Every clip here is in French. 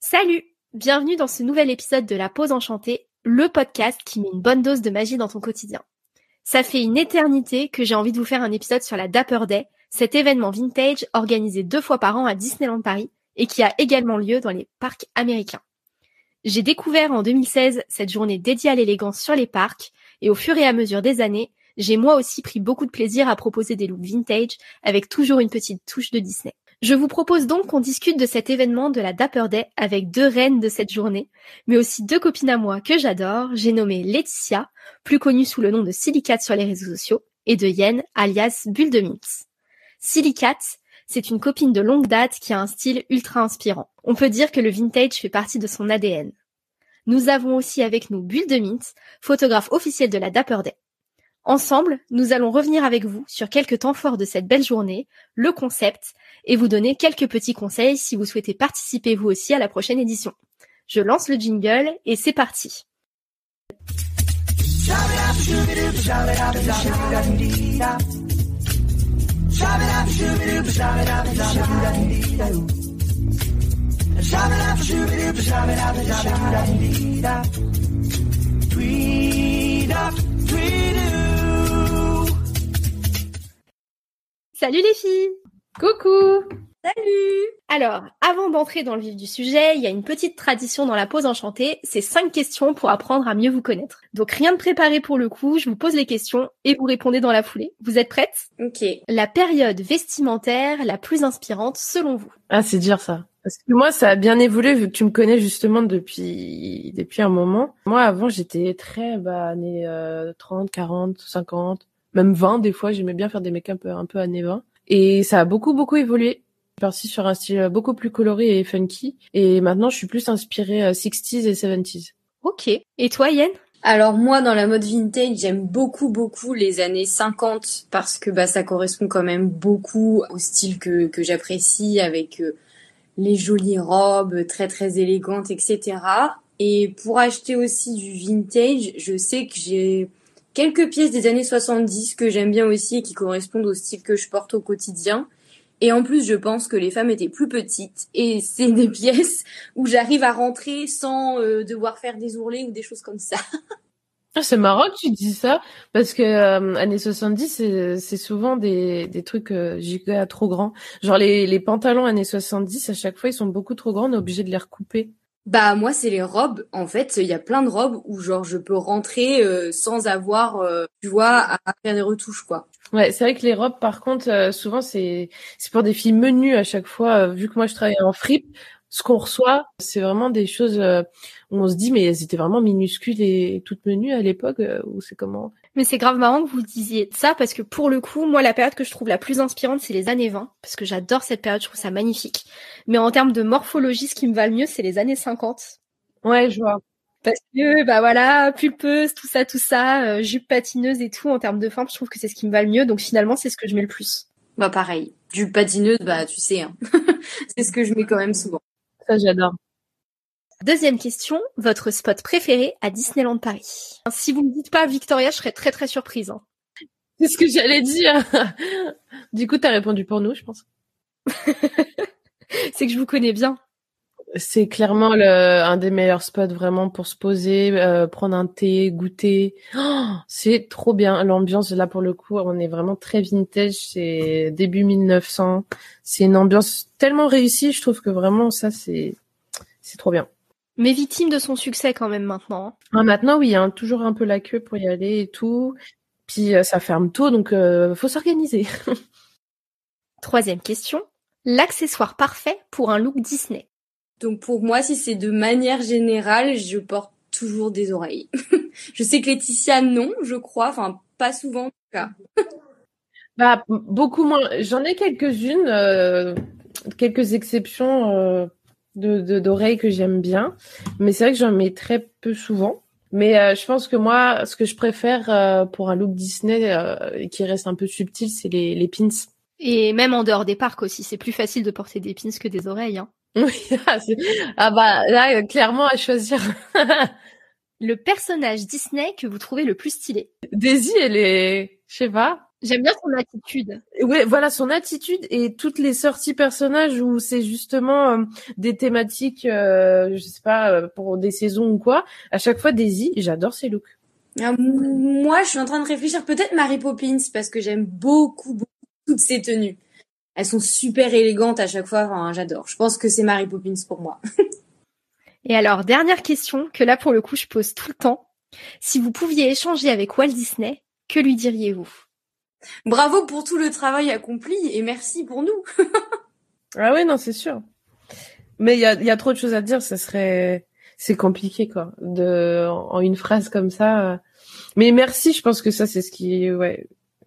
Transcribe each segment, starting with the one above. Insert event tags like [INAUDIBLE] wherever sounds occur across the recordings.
Salut Bienvenue dans ce nouvel épisode de La Pause Enchantée, le podcast qui met une bonne dose de magie dans ton quotidien. Ça fait une éternité que j'ai envie de vous faire un épisode sur la Dapper Day, cet événement vintage organisé deux fois par an à Disneyland Paris et qui a également lieu dans les parcs américains. J'ai découvert en 2016 cette journée dédiée à l'élégance sur les parcs et au fur et à mesure des années, j'ai moi aussi pris beaucoup de plaisir à proposer des looks vintage avec toujours une petite touche de Disney. Je vous propose donc qu'on discute de cet événement de la Dapper Day avec deux reines de cette journée, mais aussi deux copines à moi que j'adore. J'ai nommé Laetitia, plus connue sous le nom de Silicate sur les réseaux sociaux, et de Yen, alias Bulle de Mintz. Silicate, c'est une copine de longue date qui a un style ultra inspirant. On peut dire que le vintage fait partie de son ADN. Nous avons aussi avec nous Bulle de Mintz, photographe officiel de la Dapper Day. Ensemble, nous allons revenir avec vous sur quelques temps forts de cette belle journée, le concept, et vous donner quelques petits conseils si vous souhaitez participer vous aussi à la prochaine édition. Je lance le jingle et c'est parti. Salut les filles Coucou Salut Alors, avant d'entrer dans le vif du sujet, il y a une petite tradition dans la pause enchantée, c'est cinq questions pour apprendre à mieux vous connaître. Donc rien de préparé pour le coup, je vous pose les questions et vous répondez dans la foulée. Vous êtes prêtes? Ok. La période vestimentaire la plus inspirante selon vous? Ah, c'est dire ça. Parce que moi, ça a bien évolué vu que tu me connais justement depuis depuis un moment. Moi, avant, j'étais très bah, années euh, 30, 40, 50, même 20 des fois. J'aimais bien faire des make-up euh, un peu années 20. Et ça a beaucoup, beaucoup évolué. Je suis partie sur un style beaucoup plus coloré et funky. Et maintenant, je suis plus inspirée 60s et 70s. Ok. Et toi, Yen Alors moi, dans la mode vintage, j'aime beaucoup, beaucoup les années 50 parce que bah ça correspond quand même beaucoup au style que, que j'apprécie avec euh, les jolies robes très, très élégantes, etc. Et pour acheter aussi du vintage, je sais que j'ai quelques pièces des années 70 que j'aime bien aussi et qui correspondent au style que je porte au quotidien. Et en plus, je pense que les femmes étaient plus petites et [LAUGHS] c'est des pièces où j'arrive à rentrer sans euh, devoir faire des ourlets ou des choses comme ça. [LAUGHS] Ah, c'est marrant que tu dis ça parce que euh, années 70 c'est souvent des des trucs euh, giga trop grands. Genre les les pantalons années 70 à chaque fois ils sont beaucoup trop grands, on est obligé de les recouper. Bah moi c'est les robes. En fait, il y a plein de robes où genre je peux rentrer euh, sans avoir, euh, tu vois, à faire des retouches quoi. Ouais, c'est vrai que les robes par contre euh, souvent c'est c'est pour des filles menues à chaque fois. vu que moi je travaille en fripe, ce qu'on reçoit c'est vraiment des choses où on se dit mais elles étaient vraiment minuscules et toutes menues à l'époque ou c'est comment? Mais c'est grave marrant que vous disiez ça parce que pour le coup, moi la période que je trouve la plus inspirante c'est les années 20 parce que j'adore cette période, je trouve ça magnifique. Mais en termes de morphologie, ce qui me va le mieux c'est les années 50. Ouais, je vois. Parce que bah voilà, pulpeuse, tout ça, tout ça, euh, jupe patineuse et tout en termes de forme, je trouve que c'est ce qui me va le mieux. Donc finalement, c'est ce que je mets le plus. Bah pareil, jupe patineuse, bah tu sais, hein. [LAUGHS] c'est ce que je mets quand même souvent. Ça j'adore. Deuxième question, votre spot préféré à Disneyland Paris Si vous me dites pas Victoria, je serais très très surprise. Hein. [LAUGHS] C'est ce que j'allais dire. du coup, t'as répondu pour nous, je pense. [LAUGHS] c'est que je vous connais bien. C'est clairement le, un des meilleurs spots vraiment pour se poser, euh, prendre un thé, goûter. Oh, c'est trop bien. L'ambiance là pour le coup, on est vraiment très vintage. C'est début 1900. C'est une ambiance tellement réussie. Je trouve que vraiment ça c'est c'est trop bien. Mais victime de son succès quand même maintenant. Ah, maintenant oui, hein, toujours un peu la queue pour y aller et tout. Puis euh, ça ferme tôt donc euh, faut s'organiser. [LAUGHS] Troisième question. L'accessoire parfait pour un look Disney. Donc pour moi, si c'est de manière générale, je porte toujours des oreilles. [LAUGHS] je sais que Laetitia non, je crois, enfin pas souvent en tout cas. [LAUGHS] bah beaucoup moins. J'en ai quelques-unes, euh, quelques exceptions euh, de d'oreilles que j'aime bien, mais c'est vrai que j'en mets très peu souvent. Mais euh, je pense que moi, ce que je préfère euh, pour un look Disney euh, qui reste un peu subtil, c'est les, les pins. Et même en dehors des parcs aussi, c'est plus facile de porter des pins que des oreilles. Hein. [LAUGHS] Oui, ah bah là, clairement à choisir. [LAUGHS] le personnage Disney que vous trouvez le plus stylé? Daisy, elle est, je sais pas, J'aime bien son attitude. Ouais, voilà son attitude et toutes les sorties personnages où c'est justement euh, des thématiques, euh, je sais pas, euh, pour des saisons ou quoi. À chaque fois, Daisy, j'adore ses looks. Ah, moi, je suis en train de réfléchir peut-être Mary Poppins parce que j'aime beaucoup, beaucoup toutes ses tenues. Elles sont super élégantes à chaque fois. Enfin, j'adore. Je pense que c'est Mary Poppins pour moi. [LAUGHS] et alors, dernière question que là pour le coup je pose tout le temps. Si vous pouviez échanger avec Walt Disney, que lui diriez-vous? Bravo pour tout le travail accompli et merci pour nous. [LAUGHS] ah ouais, non, c'est sûr. Mais il y a, y a trop de choses à dire, ça serait, c'est compliqué quoi, de en une phrase comme ça. Mais merci, je pense que ça c'est ce qui, ouais,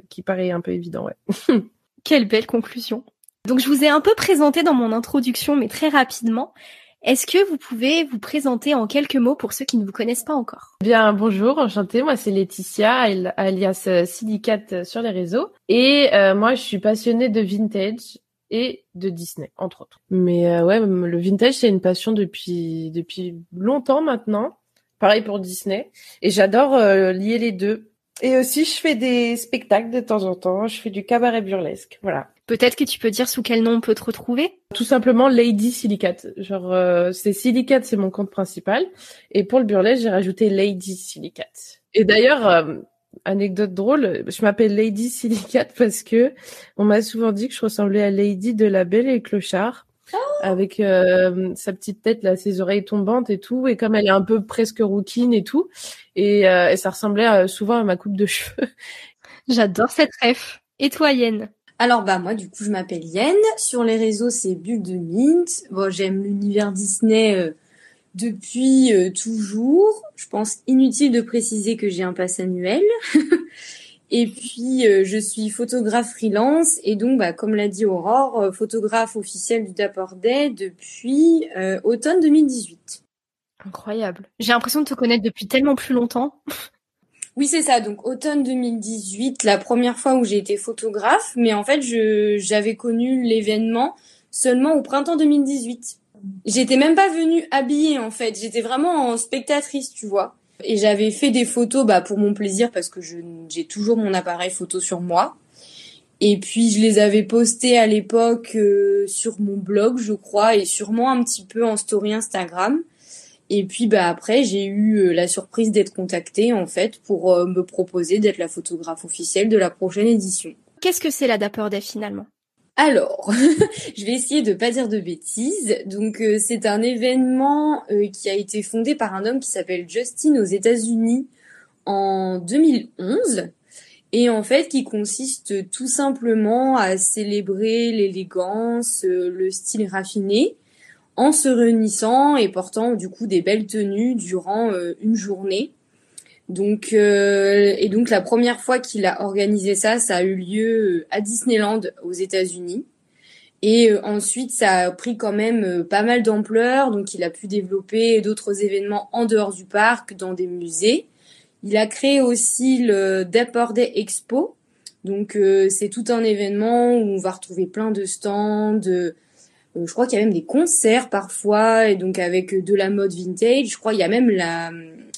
qui paraît un peu évident, ouais. [LAUGHS] Quelle belle conclusion. Donc je vous ai un peu présenté dans mon introduction, mais très rapidement. Est-ce que vous pouvez vous présenter en quelques mots pour ceux qui ne vous connaissent pas encore? Bien, bonjour, enchantée. Moi, c'est Laetitia, alias euh, Silicate euh, sur les réseaux. Et euh, moi, je suis passionnée de vintage et de Disney, entre autres. Mais ouais, le vintage, c'est une passion depuis depuis longtemps maintenant. Pareil pour Disney. Et j'adore lier les deux. Et aussi, je fais des spectacles de temps en temps. Je fais du cabaret burlesque. Voilà. Peut-être que tu peux dire sous quel nom on peut te retrouver? Tout simplement Lady Silicate. Genre, euh, c'est Silicate, c'est mon compte principal. Et pour le burlesque, j'ai rajouté Lady Silicate. Et d'ailleurs, euh, anecdote drôle, je m'appelle Lady Silicate parce que on m'a souvent dit que je ressemblais à Lady de la Belle et le Clochard. Oh avec euh, sa petite tête là, ses oreilles tombantes et tout, et comme elle est un peu presque rouquine et tout, et, et ça ressemblait souvent à ma coupe de [LAUGHS] cheveux. J'adore cette ref. Et toi, Yen? Alors bah moi du coup je m'appelle Yen. Sur les réseaux c'est Bulle de Mint. Bon j'aime l'univers Disney euh, depuis euh, toujours. Je pense inutile de préciser que j'ai un pass annuel. [LAUGHS] et puis euh, je suis photographe freelance et donc bah comme l'a dit Aurore, photographe officiel du Dapper Day depuis automne 2018. Incroyable. J'ai l'impression de te connaître depuis tellement plus longtemps. [LAUGHS] Oui, c'est ça. Donc automne 2018, la première fois où j'ai été photographe, mais en fait, je j'avais connu l'événement seulement au printemps 2018. J'étais même pas venue habillée en fait, j'étais vraiment en spectatrice, tu vois. Et j'avais fait des photos bah pour mon plaisir parce que j'ai toujours mon appareil photo sur moi. Et puis je les avais postées à l'époque euh, sur mon blog, je crois, et sûrement un petit peu en story Instagram. Et puis bah après j'ai eu euh, la surprise d'être contactée en fait pour euh, me proposer d'être la photographe officielle de la prochaine édition. Qu'est-ce que c'est la Dapper Day finalement? Alors, [LAUGHS] je vais essayer de pas dire de bêtises. Donc, euh, c'est un événement qui a été fondé par un homme qui s'appelle Justin aux États-Unis en 2011 et en fait qui consiste tout simplement à célébrer l'élégance, le style raffiné en se réunissant et portant du coup des belles tenues durant euh, une journée. Donc euh, et donc la première fois qu'il a organisé ça, ça a eu lieu euh, à Disneyland aux États-Unis. Et ensuite, ça a pris quand même pas mal d'ampleur, donc il a pu développer d'autres événements en dehors du parc, dans des musées. Il a créé aussi le Dapper Day Expo, donc c'est tout un événement où on va retrouver plein de stands, je crois qu'il y a même des concerts parfois, et donc avec de la mode vintage. Je crois qu'il y a même la,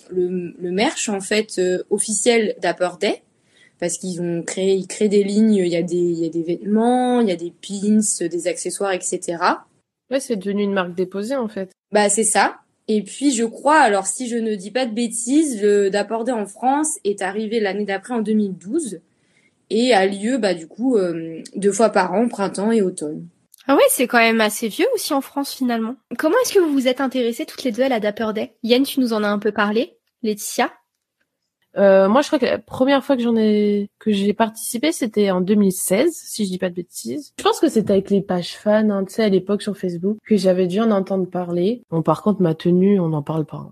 le, le merch en fait euh, officiel d'Upper Day parce qu'ils ont créé, ils créent des lignes. Il y a des, il y a des vêtements, il y a des pins, des accessoires, etc. Ouais, c'est devenu une marque déposée en fait. Bah c'est ça. Et puis je crois, alors si je ne dis pas de bêtises, le Dapper Day en France est arrivé l'année d'après en 2012 et a lieu bah du coup euh, deux fois par an, printemps et automne. Ah ouais, c'est quand même assez vieux aussi en France finalement. Comment est-ce que vous vous êtes intéressées toutes les deux à la Dapper Day? Yann, tu nous en as un peu parlé. Laetitia? Euh, moi, je crois que la première fois que j'en ai que j'ai participé, c'était en 2016, si je dis pas de bêtises. Je pense que c'était avec les pages fans, hein, tu sais, à l'époque sur Facebook, que j'avais dû en entendre parler. Bon, par contre, ma tenue, on n'en parle pas.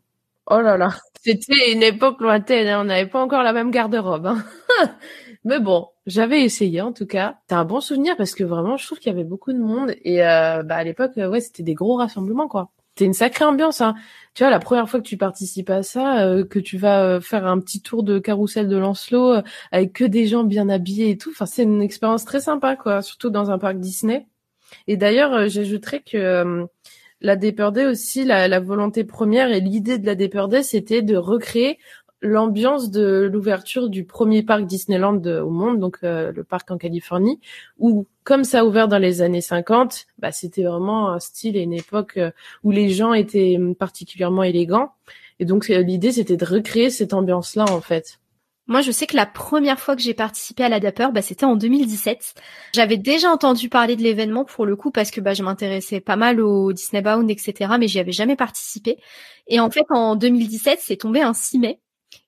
Oh là là, c'était une époque lointaine, hein, on n'avait pas encore la même garde-robe. [LAUGHS] Mais bon, j'avais essayé en tout cas. C'est un bon souvenir parce que vraiment, je trouve qu'il y avait beaucoup de monde et euh, bah à l'époque, euh, ouais, c'était des gros rassemblements quoi. C'était une sacrée ambiance. Hein. Tu vois, la première fois que tu participes à ça, euh, que tu vas faire un petit tour de carrousel de Lancelot avec que des gens bien habillés et tout. Enfin, c'est une expérience très sympa quoi, surtout dans un parc Disney. Et d'ailleurs, j'ajouterais que la Day aussi, la, volonté première et l'idée de la Day, c'était de recréer l'ambiance de l'ouverture du premier parc Disneyland au monde, donc euh, le parc en Californie, où comme ça a ouvert dans les années 50, bah, c'était vraiment un style et une époque euh, où les gens étaient particulièrement élégants. Et donc euh, l'idée c'était de recréer cette ambiance-là en fait. Moi, je sais que la première fois que j'ai participé à la Dapper, bah, c'était en 2017. J'avais déjà entendu parler de l'événement pour le coup parce que bah, je m'intéressais pas mal au Disney Bound, etc. Mais j'y avais jamais participé. Et en fait, en 2017, c'est tombé un 6 mai.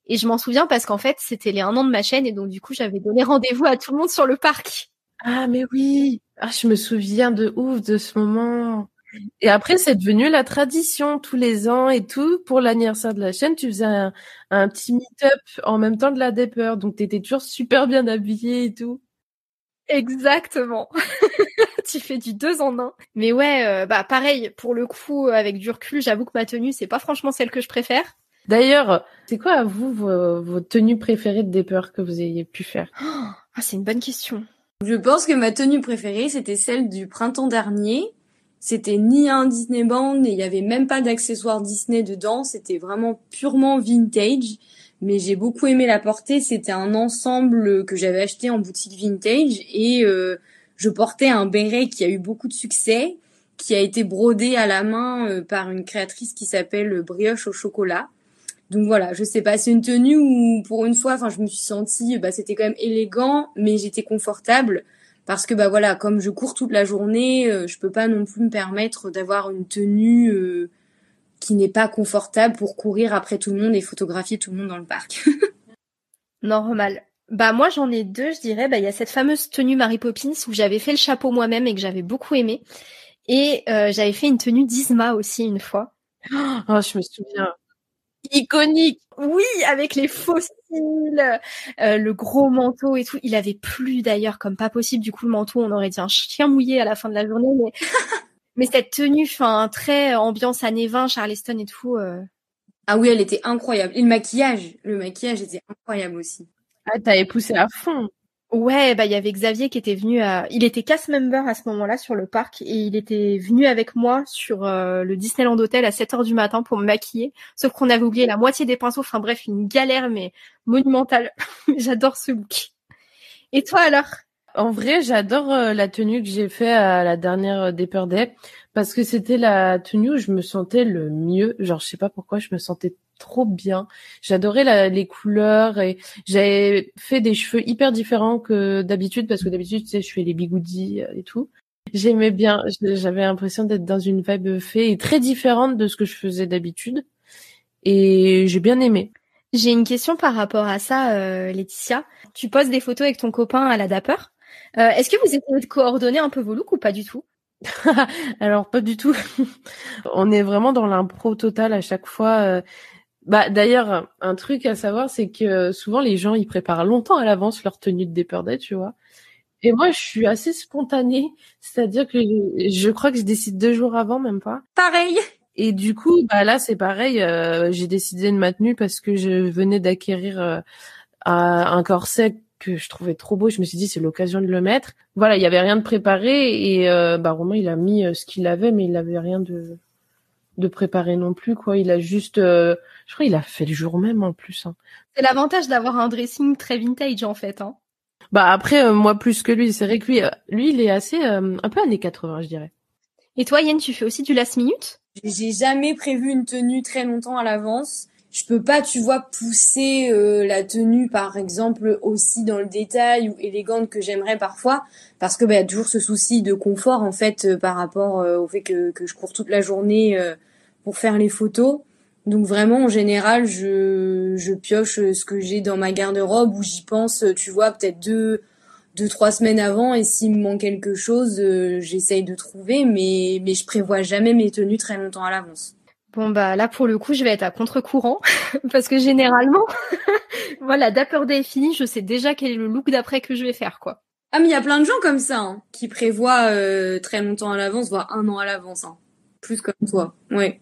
Et je m'en souviens parce qu'en fait, c'était les un an de ma chaîne et donc du coup, j'avais donné rendez-vous à tout le monde sur le parc. Ah mais oui, ah je me souviens de ouf de ce moment. Et après, c'est devenu la tradition tous les ans et tout. Pour l'anniversaire de la chaîne, tu faisais un, petit meet-up en même temps de la Dapper. Donc, tu étais toujours super bien habillée et tout. Exactement. [LAUGHS] tu fais du deux en un. Mais ouais, euh, bah pareil, pour le coup, avec du recul, j'avoue que ma tenue, c'est pas franchement celle que je préfère. D'ailleurs, c'est quoi à vous vos, tenues préférées de Dapper que vous ayez pu faire? Ah, c'est une bonne question. Je pense que ma tenue préférée, c'était celle du printemps dernier c'était ni un Disney Band, et il y avait même pas d'accessoires Disney dedans. C'était vraiment purement vintage. Mais j'ai beaucoup aimé la porter. C'était un ensemble que j'avais acheté en boutique vintage et euh, je portais un béret qui a eu beaucoup de succès, qui a été brodé à la main euh, par une créatrice qui s'appelle Brioche au chocolat. Donc voilà, je sais pas, c'est une tenue où pour une fois, enfin, je me suis sentie, bah, c'était quand même élégant, mais j'étais confortable parce que bah voilà, comme je cours toute la journée, euh, je peux pas non plus me permettre d'avoir une tenue euh, qui n'est pas confortable pour courir après tout le monde et photographier tout le monde dans le parc. [LAUGHS] Normal. Bah moi j'en ai deux, je dirais. Bah il y a cette fameuse tenue Mary Poppins où j'avais fait le chapeau moi-même et que j'avais beaucoup aimé. Et euh, j'avais fait une tenue d'Isma aussi une fois. Oh, je me souviens iconique. Oui, avec les fossiles, euh, le gros manteau et tout. Il avait plu d'ailleurs comme pas possible. Du coup, le manteau, on aurait dit un chien mouillé à la fin de la journée. Mais, [LAUGHS] mais cette tenue, enfin, très ambiance années 20, Charleston et tout. Euh. Ah oui, elle était incroyable. Et le maquillage, le maquillage était incroyable aussi. Ah, t'avais poussé à fond. Ouais, bah il y avait Xavier qui était venu à il était cast member à ce moment-là sur le parc et il était venu avec moi sur euh, le Disneyland Hotel à 7 heures du matin pour me maquiller, sauf qu'on avait oublié la moitié des pinceaux, enfin bref, une galère mais monumentale. [LAUGHS] J'adore ce look. Et toi alors? En vrai, j'adore euh, la tenue que j'ai fait à la dernière euh, Day parce que c'était la tenue où je me sentais le mieux, genre je sais pas pourquoi je me sentais trop bien. J'adorais les couleurs et j'avais fait des cheveux hyper différents que d'habitude parce que d'habitude, tu sais, je fais les bigoudis euh, et tout. J'aimais bien, j'avais l'impression d'être dans une vibe fée et très différente de ce que je faisais d'habitude. Et j'ai bien aimé. J'ai une question par rapport à ça, euh, Laetitia. Tu poses des photos avec ton copain à la Dapper. Euh, Est-ce que vous essayez de coordonner un peu vos looks ou pas du tout? [LAUGHS] Alors pas du tout. [LAUGHS] On est vraiment dans l'impro total à chaque fois. Euh, bah d'ailleurs, un truc à savoir, c'est que souvent les gens ils préparent longtemps à l'avance leur tenue de Dapper Day, tu vois. Et moi, je suis assez spontanée, c'est-à-dire que je crois que je décide deux jours avant, même pas. Pareil. Et du coup, bah là, c'est pareil. Euh, j'ai décidé de ma tenue parce que je venais d'acquérir euh, un corset que je trouvais trop beau. Je me suis dit, c'est l'occasion de le mettre. Voilà, il y avait rien de préparé et euh, bah Romain, il a mis ce qu'il avait, mais il avait rien de de préparer non plus quoi. Il a juste, euh, je crois, il a fait le jour même en plus. Hein. C'est l'avantage d'avoir un dressing très vintage en fait. Hein. Bah après, euh, moi plus que lui, c'est vrai que lui, euh, lui, il est assez un peu années 80, je dirais. Et toi, Yann, tu fais aussi du last minute? J'ai jamais prévu une tenue très longtemps à l'avance. Je peux pas, tu vois, pousser la tenue, par exemple, aussi dans le détail ou élégante que j'aimerais parfois, parce que bah, y a toujours ce souci de confort en fait par rapport au fait que, je cours toute la journée pour faire les photos. Donc vraiment en général, je, je pioche ce que j'ai dans ma garde-robe ou j'y pense, tu vois, peut-être deux deux trois semaines avant et s'il me manque quelque chose, euh, j'essaye de trouver mais mais je prévois jamais mes tenues très longtemps à l'avance. Bon bah là pour le coup, je vais être à contre-courant [LAUGHS] parce que généralement [LAUGHS] voilà, Dapper Day est fini, je sais déjà quel est le look d'après que je vais faire quoi. Ah mais il y a plein de gens comme ça hein, qui prévoient euh, très longtemps à l'avance, voire un an à l'avance hein. Plus comme toi. Ouais.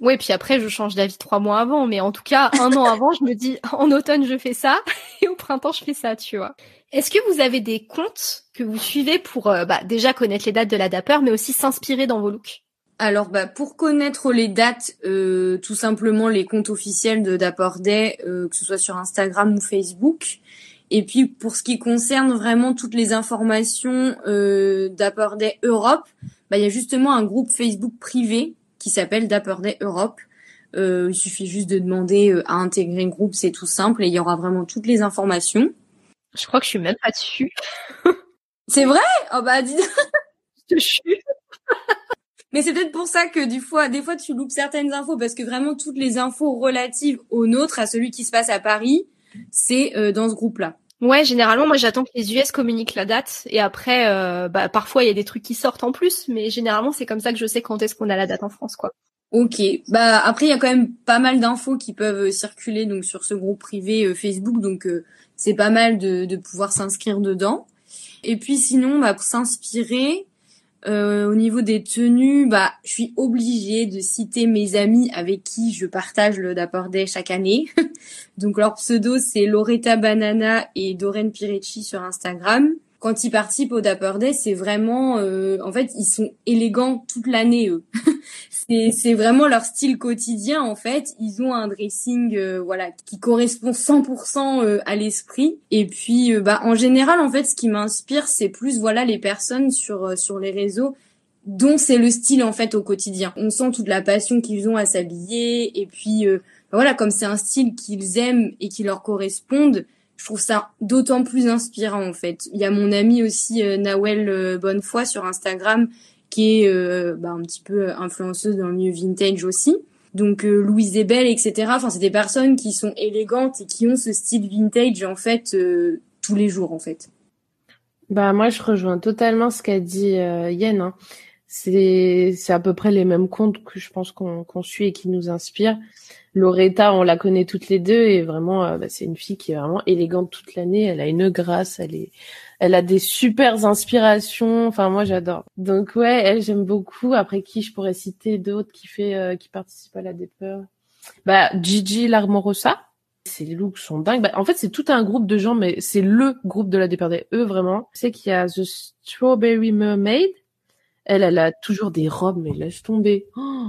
Oui, puis après, je change d'avis trois mois avant, mais en tout cas, un an avant, je me dis, [LAUGHS] en automne, je fais ça, et au printemps, je fais ça, tu vois. Est-ce que vous avez des comptes que vous suivez pour euh, bah, déjà connaître les dates de la Dapper, mais aussi s'inspirer dans vos looks? Alors bah pour connaître les dates, euh, tout simplement les comptes officiels de Dapper Day, euh, que ce soit sur Instagram ou Facebook. Et puis pour ce qui concerne vraiment toutes les informations euh, Dapper Day Europe, bah il y a justement un groupe Facebook privé qui s'appelle Dapper Day Europe. Euh, il suffit juste de demander euh, à intégrer le groupe, c'est tout simple et il y aura vraiment toutes les informations. Je crois que je suis même pas dessus. C'est vrai? Oh bah dis. [LAUGHS] je suis. Mais c'est peut-être pour ça que du fois, des fois tu loupes certaines infos parce que vraiment toutes les infos relatives au nôtre, à celui qui se passe à Paris, c'est euh, dans ce groupe-là. Ouais, généralement, moi, j'attends que les US communiquent la date et après, euh, bah, parfois, il y a des trucs qui sortent en plus, mais généralement, c'est comme ça que je sais quand est-ce qu'on a la date en France, quoi. Ok. Bah après, il y a quand même pas mal d'infos qui peuvent circuler donc sur ce groupe privé euh, Facebook, donc c'est pas mal de, de pouvoir s'inscrire dedans. Et puis sinon, bah, pour s'inspirer, euh, au niveau des tenues, bah, je suis obligée de citer mes amis avec qui je partage le Dapper Day chaque année. [LAUGHS] Donc leur pseudo c'est Loretta Banana et Doreen Pirecci sur Instagram quand ils participent au Dapper Day, c'est vraiment, euh, en fait, ils sont élégants toute l'année. Eux, [LAUGHS] c'est vraiment leur style quotidien. En fait, ils ont un dressing, euh, voilà, qui correspond 100% euh, à l'esprit. Et puis, bah, en général, en fait, ce qui m'inspire, c'est plus, voilà, les personnes sur sur les réseaux dont c'est le style en fait au quotidien. On sent toute la passion qu'ils ont à s'habiller et puis voilà, comme c'est un style qu'ils aiment et qui leur correspondent je trouve ça d'autant plus inspirant en fait. Il y a mon ami aussi euh, Nawel euh, Bonnefoy sur Instagram qui est euh, bah, un petit peu influenceuse dans le milieu vintage aussi. Donc Louise Ebel, etc. Enfin, c'est des personnes qui sont élégantes et qui ont ce style vintage en fait tous les jours en fait. Bah moi je rejoins totalement ce qu'a dit Yen. Hein. C'est c'est à peu près les mêmes comptes que je pense qu'on qu'on suit et qui nous inspirent. Loretta, on la connaît toutes les deux et vraiment, euh, bah, c'est une fille qui est vraiment élégante toute l'année. Elle a une grâce, elle est, elle a des super inspirations. Enfin, moi, j'adore. Donc ouais, elle, j'aime beaucoup. Après qui, je pourrais citer d'autres qui fait, euh, qui participent à la Dépeur? Bah, Gigi Larmorosa. Ses looks sont dingues. Bah, en fait, c'est tout un groupe de gens, mais c'est le groupe de la Dépeur des eux vraiment. C'est qu'il y a The Strawberry Mermaid. Elle, elle a toujours des robes, mais laisse tomber. Oh,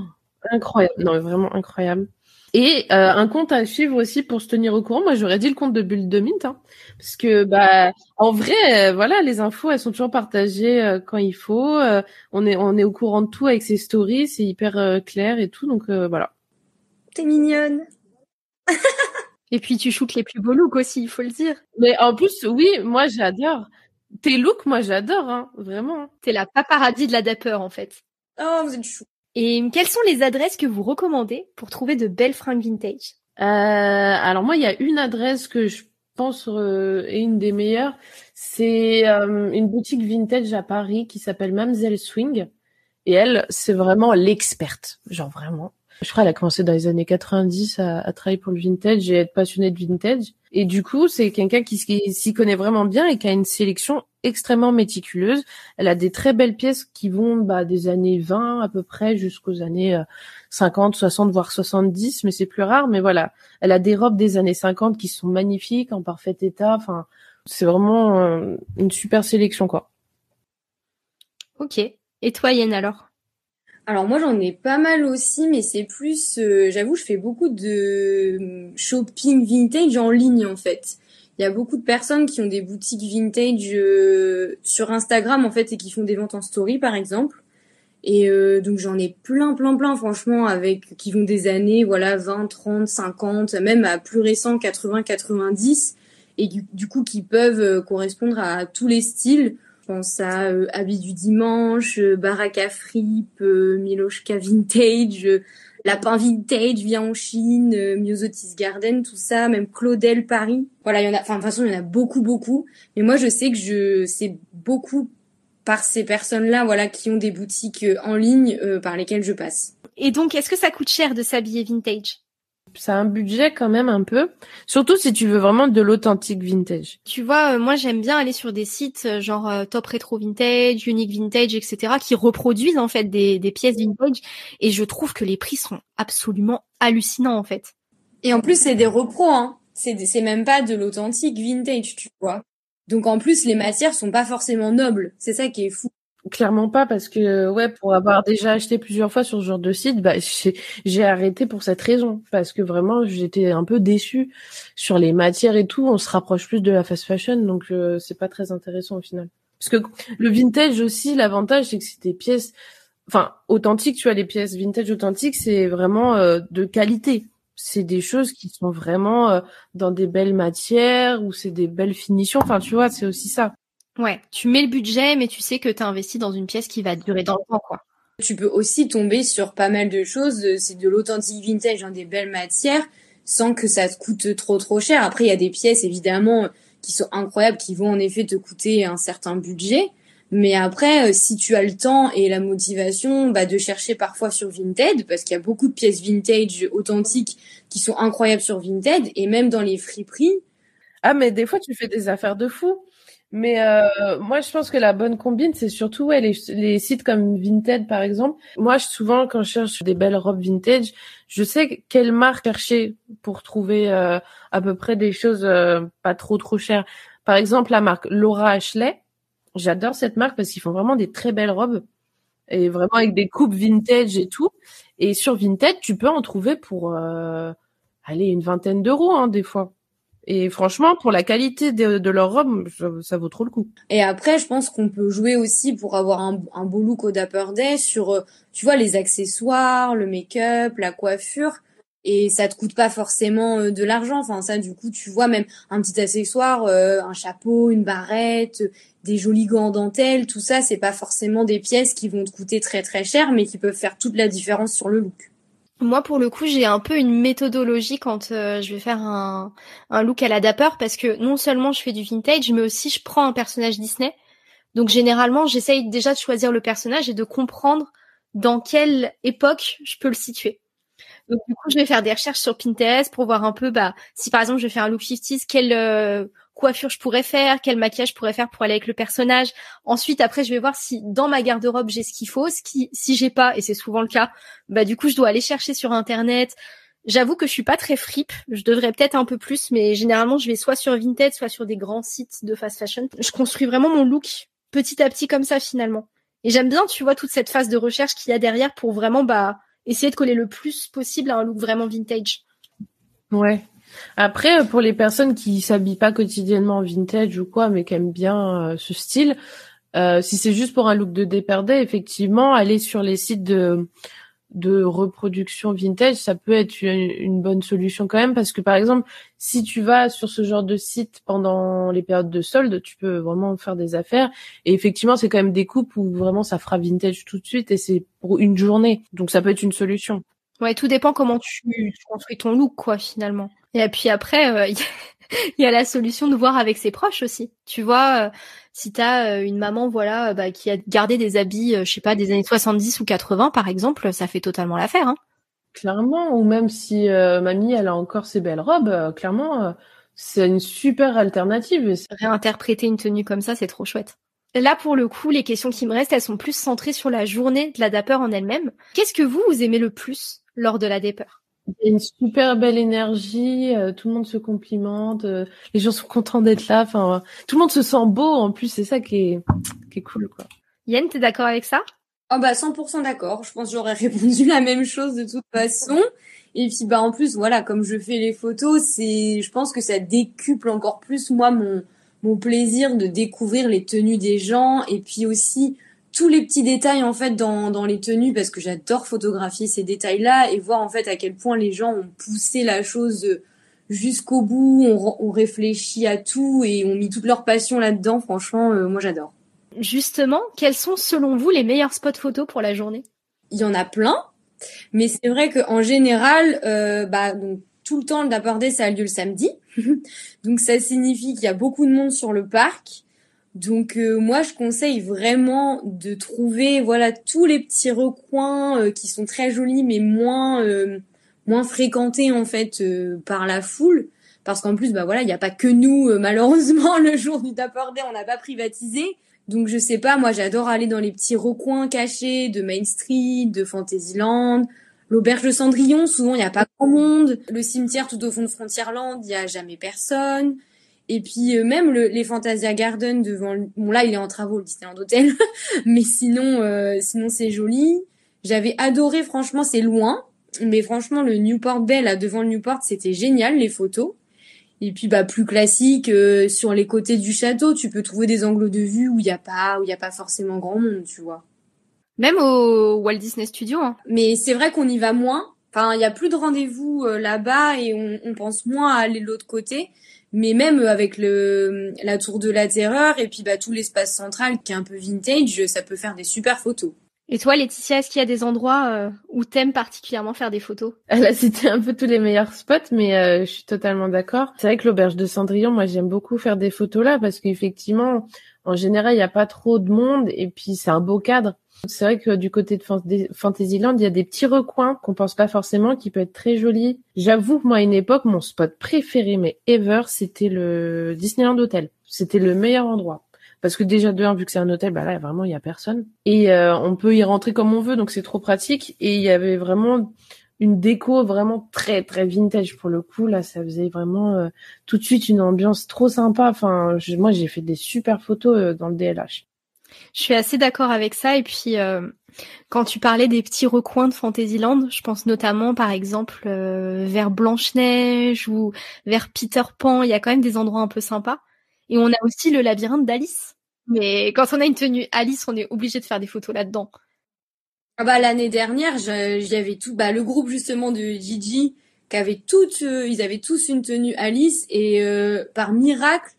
incroyable. Non, vraiment incroyable. Et euh, un compte à suivre aussi pour se tenir au courant. Moi, j'aurais dit le compte de Bulle de Mint, hein, parce que bah en vrai, euh, voilà, les infos, elles sont toujours partagées euh, quand il faut. on est on est au courant de tout avec ses stories, c'est hyper clair et tout, donc voilà. T'es mignonne. [LAUGHS] et puis tu shootes les plus beaux looks aussi, il faut le dire. Mais en plus, oui, moi j'adore. Tes looks, moi j'adore, hein, vraiment. T'es la paparazzi de la Dapper en fait. Oh, vous êtes chou. Et quelles sont les adresses que vous recommandez pour trouver de belles fringues vintage? Euh, Alors moi, il y a une adresse que je pense euh, est une des meilleures. C'est euh, une boutique vintage à Paris qui s'appelle Mamselle Swing. Et elle, c'est vraiment l'experte. Genre vraiment. Je crois qu'elle a commencé dans les années 90 à, à, travailler pour le vintage et être passionnée de vintage. Et du coup, c'est quelqu'un qui, s'y connaît vraiment bien et qui a une sélection extrêmement méticuleuse. Elle a des très belles pièces qui vont bah, des années 20 à peu près jusqu'aux années 50, euh, 60, voire 70, mais c'est plus rare. Mais voilà, elle a des robes des années 50 qui sont magnifiques, en parfait état. Enfin, c'est vraiment euh, une super sélection, quoi. Ok. Et toi, Yann, alors? Alors moi j'en ai pas mal aussi, mais c'est plus, euh, j'avoue, je fais beaucoup de shopping vintage en ligne en fait. Il y a beaucoup de personnes qui ont des boutiques vintage euh, sur Instagram en fait et qui font des ventes en story par exemple. Et euh, donc j'en ai plein, plein, plein franchement avec qui vont des années, voilà 20, 30, 50, même à plus récent 80, 90 et du, du coup qui peuvent correspondre à tous les styles pense à euh, Habit du dimanche, euh, Baraka Fripe, euh, Miloshka Vintage, euh, Lapin Vintage vient en Chine, Myosotis Garden, tout ça, même Claudel Paris. Voilà, il y en a, enfin de toute façon il y en a beaucoup beaucoup. Mais moi je sais que je c'est beaucoup par ces personnes-là, voilà, qui ont des boutiques en ligne par lesquelles je passe. Et donc, est-ce que ça coûte cher de s'habiller vintage? Ça a un budget quand même un peu, surtout si tu veux vraiment de l'authentique vintage. Tu vois, euh, moi j'aime bien aller sur des sites euh, genre euh, Top Retro Vintage, Unique Vintage, etc., qui reproduisent en fait des, des pièces vintage, et je trouve que les prix sont absolument hallucinants en fait. Et en plus c'est des repros, hein. C'est c'est même pas de l'authentique vintage, tu vois. Donc en plus les matières sont pas forcément nobles, c'est ça qui est fou. Clairement pas parce que ouais pour avoir déjà acheté plusieurs fois sur ce genre de site bah j'ai arrêté pour cette raison. Parce que vraiment j'étais un peu déçue sur les matières et tout. On se rapproche plus de la fast fashion donc euh, c'est pas très intéressant au final. Parce que le vintage aussi l'avantage c'est que c'est des pièces enfin authentiques. Tu vois les pièces vintage authentiques c'est vraiment euh, de qualité. C'est des choses qui sont vraiment euh, dans des belles matières ou c'est des belles finitions. Enfin tu vois c'est aussi ça Ouais, tu mets le budget, mais tu sais que tu as investi dans une pièce qui va durer dans le temps, quoi. Tu peux aussi tomber sur pas mal de choses. Euh, c'est de l'authentique vintage dans des belles matières, sans que ça te coûte trop trop cher. Après, il y a des pièces évidemment qui sont incroyables, qui vont en effet te coûter un certain budget. Mais après, euh, si tu as le temps et la motivation bah, de chercher parfois sur Vinted, parce qu'il y a beaucoup de pièces vintage authentiques qui sont incroyables sur Vinted, et même dans les friperies. Ah, mais des fois, tu fais des affaires de fou. Mais euh, moi, je pense que la bonne combine, c'est surtout les, sites comme Vinted, par exemple. Moi, souvent, quand je cherche des belles robes vintage, je sais quelle marque chercher pour trouver euh, à peu près des choses euh, pas trop trop chères. Par exemple, la marque Laura Ashley. J'adore cette marque parce qu'ils font vraiment des très belles robes et vraiment avec des coupes vintage et tout. Et sur Vinted, tu peux en trouver pour aller une vingtaine d'euros hein, des fois. Et franchement, pour la qualité de, leur robe, ça, vaut trop le coup. Et après, je pense qu'on peut jouer aussi pour avoir un, un beau look au Dapper Day sur, euh, tu vois, les accessoires, le make-up, la coiffure. Et ça te coûte pas forcément euh, de l'argent. Enfin, ça, du coup, tu vois, même un petit accessoire, euh, un chapeau, une barrette, des jolis gants en dentelle, tout ça, c'est pas forcément des pièces qui vont te coûter très très cher, mais qui peuvent faire toute la différence sur le look. Moi, pour le coup, j'ai un peu une méthodologie quand euh, je vais faire un, un look à la Dapper parce que non seulement je fais du vintage, mais aussi je prends un personnage Disney. Donc généralement, j'essaye déjà de choisir le personnage et de comprendre dans quelle époque je peux le situer. Donc du coup, je vais faire des recherches sur Pinterest pour voir un peu, bah, si par exemple je fais un look 50s, quel euh, coiffure je pourrais faire, quel maquillage je pourrais faire pour aller avec le personnage. Ensuite, après, je vais voir si dans ma garde-robe j'ai ce qu'il faut. Ce qui, si j'ai pas, et c'est souvent le cas, bah du coup, je dois aller chercher sur internet. J'avoue que je suis pas très fripe. Je devrais peut-être un peu plus, mais généralement, je vais soit sur Vinted, soit sur des grands sites de fast fashion. Je construis vraiment mon look petit à petit comme ça finalement. Et j'aime bien, tu vois, toute cette phase de recherche qu'il y a derrière pour vraiment bah essayer de coller le plus possible à un look vraiment vintage. Ouais, après, pour les personnes qui s'habillent pas quotidiennement en vintage ou quoi, mais qui aiment bien euh, ce style, euh, si c'est juste pour un look de déperdé, effectivement, aller sur les sites de de reproduction vintage, ça peut être une, bonne solution quand même parce que par exemple, si tu vas sur ce genre de site pendant les périodes de solde, tu peux vraiment faire des affaires et effectivement, c'est quand même des coupes où vraiment ça fera vintage tout de suite et c'est pour une journée. Donc ça peut être une solution. Ouais, tout dépend comment tu construis ton look quoi finalement. Et puis après, euh, [LAUGHS] il y a la solution de voir avec ses proches aussi. Tu vois, euh, si t'as euh, une maman, voilà, bah, qui a gardé des habits, je sais pas, des années 70 ou 80 par exemple, ça fait totalement l'affaire. Hein. Clairement, ou même si mamie, elle a encore ses belles robes, clairement, c'est une super alternative. Réinterpréter une tenue comme ça, c'est trop chouette. Là, pour le coup, les questions qui me restent, elles sont plus centrées sur la journée de la Dapper en elle-même. Qu'est-ce que vous, vous aimez le plus? Lors de la Dapper il y a une super belle énergie, euh, tout le monde se complimente, euh, les gens sont contents d'être là, enfin tout le monde se sent beau en plus, c'est ça qui est qui est cool quoi. Yann, t'es d'accord avec ça? Oh bah 100% d'accord, je pense que j'aurais [LAUGHS] répondu la même chose de toute façon. Et puis bah en plus voilà, comme je fais les photos, c'est je pense que ça décuple encore plus moi mon mon plaisir de découvrir les tenues des gens et puis aussi tous les petits détails en fait dans, dans les tenues parce que j'adore photographier ces détails là et voir en fait à quel point les gens ont poussé la chose jusqu'au bout, on, on réfléchit à tout et ont mis toute leur passion là-dedans. Franchement, euh, moi j'adore. Justement, quels sont selon vous les meilleurs spots photos pour la journée? Il y en a plein, mais c'est vrai qu'en général, euh, bah donc tout le temps le Dapper Day ça a lieu le samedi, [LAUGHS] donc ça signifie qu'il y a beaucoup de monde sur le parc. Donc euh, moi je conseille vraiment de trouver voilà tous les petits recoins euh, qui sont très jolis mais moins euh, moins fréquentés en fait par la foule. Parce qu'en plus bah voilà il n'y a pas que nous malheureusement [LAUGHS] le jour du Dapper Day on n'a pas privatisé. Donc je sais pas moi j'adore aller dans les petits recoins cachés de Main Street de Fantasyland l'auberge de Cendrillon. Souvent il n'y a pas grand monde. Le cimetière tout au fond de Frontierland il y a jamais personne Et puis euh, même le, les Fantasia Garden devant, bon là il est en travaux le Disneyland Hotel, [LAUGHS] mais sinon euh, sinon c'est joli. J'avais adoré franchement c'est loin, mais franchement le Newport Bay là devant le Newport c'était génial les photos. Et puis bah plus classique euh, sur les côtés du château, tu peux trouver des angles de vue où il y a pas où il y a pas forcément grand monde, tu vois. Même au Walt Disney Studio. Hein. Mais c'est vrai qu'on y va moins. Enfin, il y a plus de rendez-vous là-bas et on, on pense moins à aller de l'autre côté mais même avec le la tour de la terreur et puis bah tout l'espace central qui est un peu vintage, ça peut faire des super photos. Et toi, Laetitia, est-ce qu'il y a des endroits euh, où t'aimes particulièrement faire des photos? Elle a cité un peu tous les meilleurs spots, mais euh, je suis totalement d'accord. C'est vrai que l'auberge de Cendrillon, moi, j'aime beaucoup faire des photos là parce qu'effectivement, en général, il n'y a pas trop de monde et puis c'est un beau cadre. C'est vrai que du côté de Fantasyland, il y a des petits recoins qu'on pense pas forcément, qui peut être très jolis. J'avoue que moi, à une époque, mon spot préféré, mais ever, c'était le Disneyland Hotel. C'était le meilleur endroit. Parce que déjà, de un, vu que c'est un hôtel, bah là, vraiment, il y a personne. Et euh, on peut y rentrer comme on veut, donc c'est trop pratique. Et il y avait vraiment une déco vraiment très très vintage pour le coup là ça faisait vraiment euh, tout de suite une ambiance trop sympa enfin moi j'ai fait des super photos euh, dans le DLH je suis assez d'accord avec ça. Et puis, euh, quand tu parlais des petits recoins de Fantasyland, je pense notamment, par exemple, euh, vers Blanche-Neige ou vers Peter Pan. Il y a quand même des endroits un peu sympas. Et on a aussi le labyrinthe d'Alice. Mais quand on a une tenue Alice, on est obligé de faire des photos là-dedans. Ah bah l'année dernière, j'avais tout, bah le groupe justement de Gigi, qui avait toutes, euh, ils avaient tous une tenue Alice et par miracle,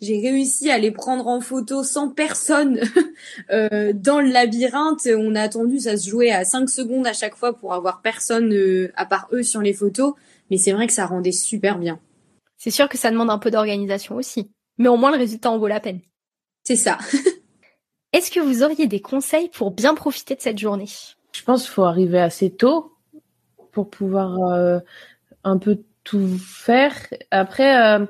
j'ai réussi à les prendre en photo sans personne [LAUGHS] euh, dans le labyrinthe. On a attendu, ça se jouait à 5 secondes à chaque fois pour avoir personne euh, à part eux sur les photos. Mais c'est vrai que ça rendait super bien. C'est sûr que ça demande un peu d'organisation aussi. Mais au moins le résultat en vaut la peine. C'est ça. [LAUGHS] Est-ce que vous auriez des conseils pour bien profiter de cette journée? Je pense qu'il faut arriver assez tôt pour pouvoir euh, un peu tout faire. Après,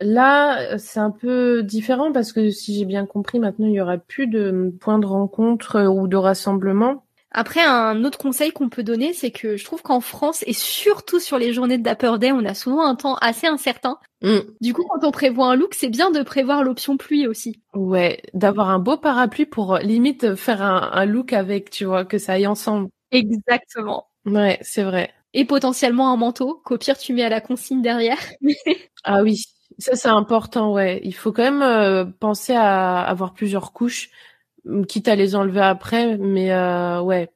Là, c'est un peu différent parce que si j'ai bien compris, maintenant il y aura plus de points de rencontre euh, ou de rassemblement. Après, un autre conseil qu'on peut donner, c'est que je trouve qu'en France, et surtout sur les journées de Dapper Day, on a souvent un temps assez incertain. Mm. Du coup, quand on prévoit un look, c'est bien de prévoir l'option pluie aussi. Ouais, d'avoir un beau parapluie pour euh, limite faire un, un look avec, tu vois, que ça aille ensemble. Exactement. Ouais, c'est vrai. Et potentiellement un manteau, qu'au pire tu mets à la consigne derrière. ah oui, ça, c'est important, ouais. Il faut quand même euh, penser à avoir plusieurs couches, quitte à les enlever après, mais euh, ouais.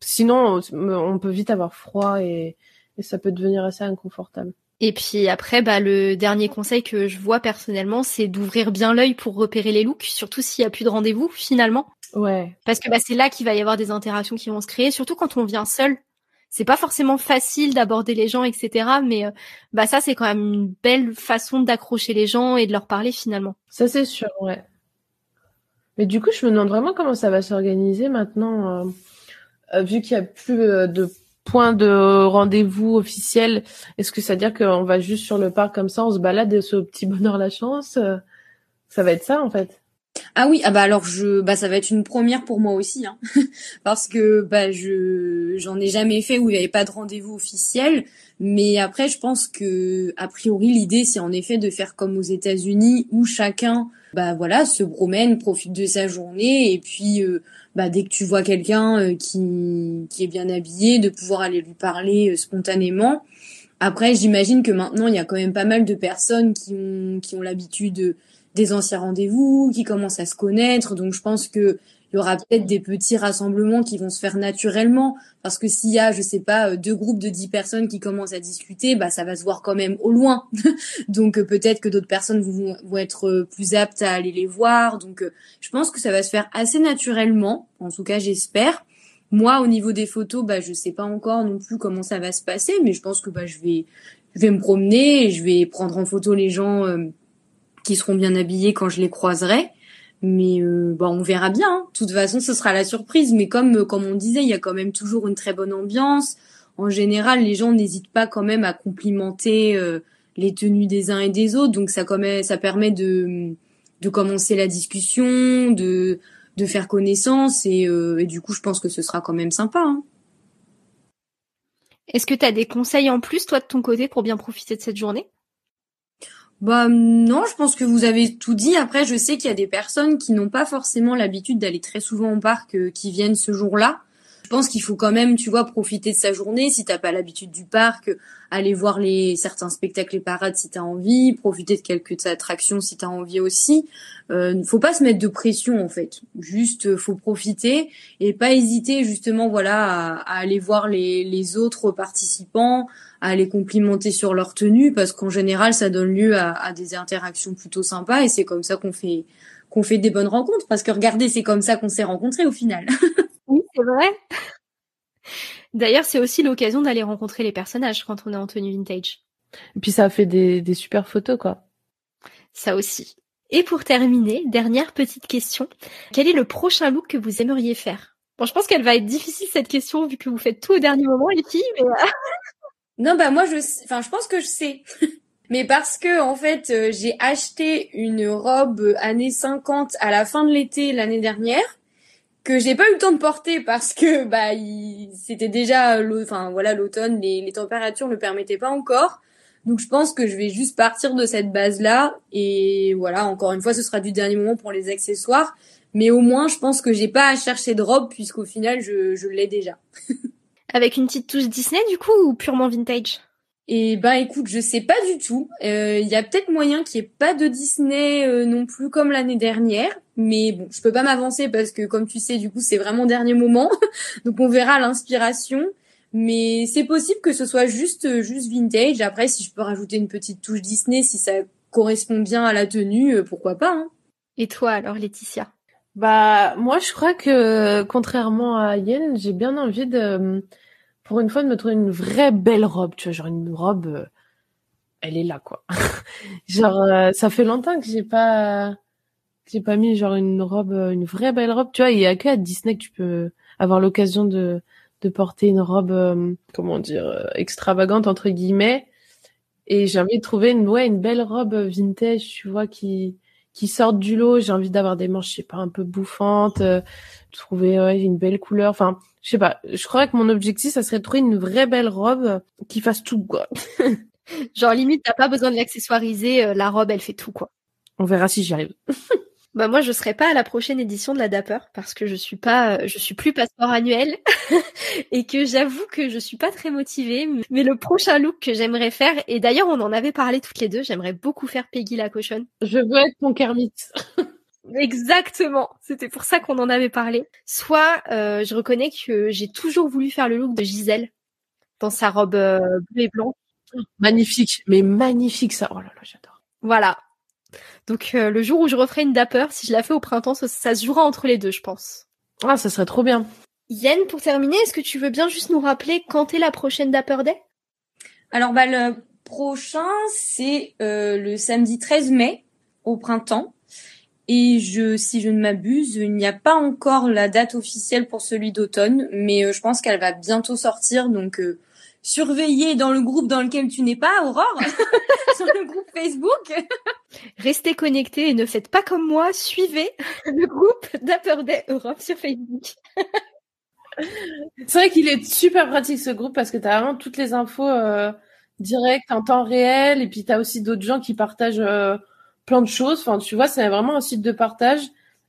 Sinon, on peut vite avoir froid et, et ça peut devenir assez inconfortable. Et puis après, bah, le dernier conseil que je vois personnellement, c'est d'ouvrir bien l'œil pour repérer les looks, surtout s'il y a plus de rendez-vous finalement. Ouais. Parce que bah, c'est là qu'il va y avoir des interactions qui vont se créer, surtout quand on vient seul c'est pas forcément facile d'aborder les gens, etc. Mais euh, bah ça, c'est quand même une belle façon d'accrocher les gens et de leur parler finalement. Ça, c'est sûr, ouais. Mais du coup, je me demande vraiment comment ça va s'organiser maintenant, euh, euh, vu qu'il y a plus de points de rendez-vous officiels. Est-ce que ça veut dire qu'on va juste sur le parc comme ça, on se balade et ce petit bonheur la chance Ça va être ça en fait. Ah oui, ah bah alors je bah ça va être une première pour moi aussi hein. [LAUGHS] parce que bah je j'en ai jamais fait où il n'y avait pas de rendez-vous officiel mais après je pense que a priori l'idée c'est en effet de faire comme aux États-Unis où chacun bah voilà se promène, profite de sa journée et puis euh, bah dès que tu vois quelqu'un euh, qui qui est bien habillé de pouvoir aller lui parler euh, spontanément. Après, j'imagine que maintenant il y a quand même pas mal de personnes qui ont qui ont l'habitude des anciens rendez-vous, qui commencent à se connaître. Donc je pense que il y aura peut-être des petits rassemblements qui vont se faire naturellement. Parce que s'il y a je sais pas deux groupes de dix personnes qui commencent à discuter bah ça va se voir quand même au loin. [LAUGHS] Donc euh, peut-être que d'autres personnes vont, être euh, plus aptes à aller les voir. Donc euh, je pense que ça va se faire assez naturellement. En tout cas j'espère. Moi au niveau des photos bah je sais pas encore non plus comment ça va se passer. Mais je pense que bah je vais je vais me promener et je vais prendre en photo les gens qui seront bien habillés quand je les croiserai. Mais euh, bah, on verra bien. Hein. De toute façon, ce sera la surprise. Mais comme euh, comme on disait, il y a quand même toujours une très bonne ambiance. En général, les gens n'hésitent pas quand même à complimenter euh, les tenues des uns et des autres. Donc ça, ça permet de, de commencer la discussion, de, de faire connaissance. Et, et du coup, je pense que ce sera quand même sympa. Hein. Est-ce que tu as des conseils en plus, toi, de ton côté, pour bien profiter de cette journée? Bah non, je pense que vous avez tout dit. Après, je sais qu'il y a des personnes qui n'ont pas forcément l'habitude d'aller très souvent au parc, euh, qui viennent ce jour-là. Je pense qu'il faut quand même, tu vois, profiter de sa journée. Si t'as pas l'habitude du parc, aller voir les certains spectacles et parades si t'as envie, profiter de quelques attractions si t'as envie aussi. Euh, faut pas se mettre de pression en fait. Juste, euh, faut profiter et pas hésiter justement, voilà, à, aller voir les, les autres participants, à les complimenter sur leur tenue parce qu'en général, ça donne lieu à, à des interactions plutôt sympas et c'est comme ça qu'on fait qu'on fait des bonnes rencontres parce que regardez, c'est comme ça qu'on s'est rencontrés au final. [LAUGHS] c'est vrai? D'ailleurs, c'est aussi l'occasion d'aller rencontrer les personnages quand on est en tenue vintage. Et puis ça fait des, des super photos, quoi. Ça aussi. Et pour terminer, dernière petite question. Quel est le prochain look que vous aimeriez faire? Bon, je pense qu'elle va être difficile cette question vu que vous faites tout au dernier moment, les filles. Mais... Euh, [LAUGHS] non, bah moi, je, enfin, je pense que je sais. [LAUGHS] mais parce que en fait, euh, j'ai acheté une robe années 50 à la fin de l'été l'année dernière que j'ai pas eu le temps de porter parce que bah c'était déjà enfin voilà l'automne les, températures ne le permettaient pas encore. Donc je pense que je vais juste partir de cette base là et voilà encore une fois ce sera du dernier moment pour les accessoires. Mais au moins je pense que j'ai pas à chercher de robe puisqu'au final je, je l'ai déjà. [LAUGHS] Avec une petite touche Disney du coup ou purement vintage? Et bah écoute, je sais pas du tout. Il euh, y a peut-être moyen qu'il n'y ait pas de Disney euh, non plus comme l'année dernière, mais bon, je peux pas m'avancer parce que comme tu sais, du coup, c'est vraiment dernier moment, [LAUGHS] donc on verra l'inspiration. Mais c'est possible que ce soit juste juste vintage. Après, si je peux rajouter une petite touche Disney, si ça correspond bien à la tenue, euh, pourquoi pas. Hein. Et toi alors, Laetitia? Bah moi, je crois que contrairement à Yen, j'ai bien envie de pour une fois de me trouver une vraie belle robe, tu vois, genre une robe, euh, elle est là quoi. [LAUGHS] genre euh, ça fait longtemps que j'ai pas j'ai pas mis genre une robe, euh, une vraie belle robe, tu vois. Il y a que à Disney que tu peux avoir l'occasion de de porter une robe, comment dire, extravagante entre guillemets. Et j'ai envie de trouver une ouais une belle robe vintage, tu vois, qui qui sortent du lot. J'ai envie d'avoir des manches, je sais pas, un peu bouffantes, euh, trouver une belle couleur. Enfin, je sais pas. Je crois que mon objectif, ça serait de trouver une vraie belle robe qui fasse tout, quoi. [LAUGHS] Genre limite, t'as pas besoin de l'accessoiriser. Euh, la robe, elle fait tout, quoi. On verra si j'y arrive. [LAUGHS] Bah moi je serai pas à la prochaine édition de la Dapper parce que je suis pas euh, je suis plus passeport annuel [LAUGHS] et que j'avoue que je suis pas très motivée mais le prochain look que j'aimerais faire et d'ailleurs on en avait parlé toutes les deux, j'aimerais beaucoup faire Peggy la cochonne. Je veux être ton Kermit. Exactement, c'était pour ça qu'on en avait parlé. Soit euh, je reconnais que j'ai toujours voulu faire le look de Gisèle dans sa robe euh, bleue et blanche. Magnifique, mais magnifique ça. Oh là là, j'adore. Voilà, donc euh, le jour où je referai une Dapper, si je la fais au printemps, ça, se jouera entre les deux, je pense. Ah, ça serait trop bien. Yen, pour terminer, est-ce que tu veux bien juste nous rappeler quand est la prochaine Dapper Day? Alors bah le prochain, c'est euh, le samedi 13 mai au printemps. Et je, si je ne m'abuse, il n'y a pas encore la date officielle pour celui d'automne, mais euh, je pense qu'elle va bientôt sortir, donc surveiller dans le groupe dans lequel tu n'es pas, Aurore, [LAUGHS] sur le groupe Facebook. Restez connectés et ne faites pas comme moi, suivez le groupe d'Upper Day Europe sur Facebook. C'est vrai qu'il est super pratique ce groupe parce que tu as vraiment toutes les infos euh, directes en temps réel et puis tu as aussi d'autres gens qui partagent euh, plein de choses. Enfin, tu vois, c'est vraiment un site de partage.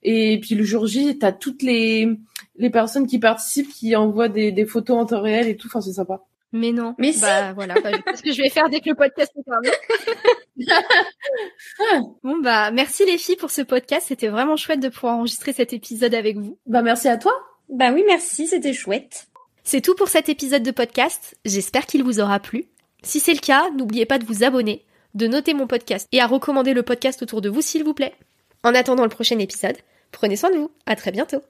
Et puis le jour J, tu as toutes les, les personnes qui participent qui envoient des, des photos en temps réel et tout. Enfin, c'est sympa. Mais non. Mais bah voilà, [LAUGHS] bah, ce que je vais faire dès que le podcast est terminé. [LAUGHS] bon bah merci les filles pour ce podcast, c'était vraiment chouette de pouvoir enregistrer cet épisode avec vous. Bah merci à toi. Bah oui, merci, c'était chouette. C'est tout pour cet épisode de podcast. J'espère qu'il vous aura plu. Si c'est le cas, n'oubliez pas de vous abonner, de noter mon podcast et à recommander le podcast autour de vous s'il vous plaît. En attendant le prochain épisode, prenez soin de vous. À très bientôt.